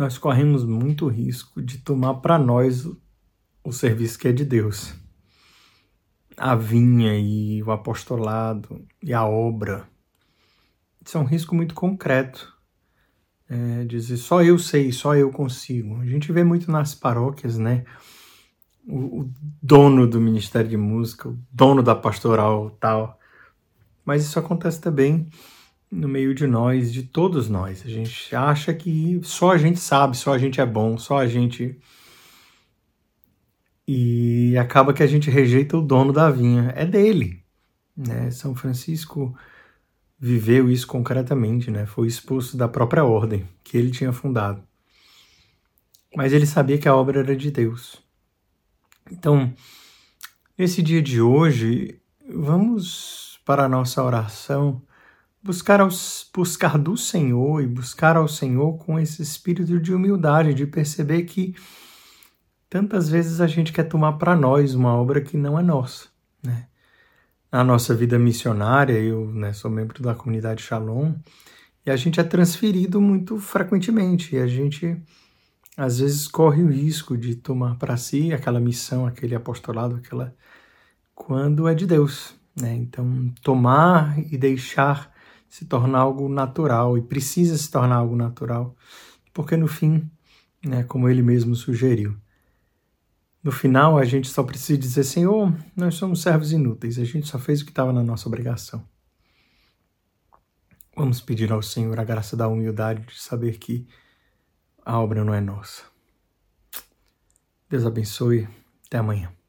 nós corremos muito risco de tomar para nós o serviço que é de Deus. A vinha e o apostolado e a obra. Isso é um risco muito concreto. É, dizer só eu sei, só eu consigo. A gente vê muito nas paróquias, né? O, o dono do Ministério de Música, o dono da pastoral tal. Mas isso acontece também no meio de nós, de todos nós. A gente acha que só a gente sabe, só a gente é bom, só a gente. E acaba que a gente rejeita o dono da vinha. É dele. Né? São Francisco viveu isso concretamente, né? Foi expulso da própria ordem que ele tinha fundado. Mas ele sabia que a obra era de Deus. Então, nesse dia de hoje, vamos para a nossa oração buscar, buscar do Senhor e buscar ao Senhor com esse espírito de humildade, de perceber que tantas vezes a gente quer tomar para nós uma obra que não é nossa, né? Na nossa vida missionária, eu né, sou membro da comunidade Shalom, e a gente é transferido muito frequentemente, e a gente às vezes corre o risco de tomar para si aquela missão, aquele apostolado, aquela quando é de Deus, né? Então, tomar e deixar se tornar algo natural e precisa se tornar algo natural, porque no fim, né, como ele mesmo sugeriu, no final a gente só precisa dizer: Senhor, nós somos servos inúteis, a gente só fez o que estava na nossa obrigação. Vamos pedir ao Senhor a graça da humildade de saber que a obra não é nossa. Deus abençoe. Até amanhã.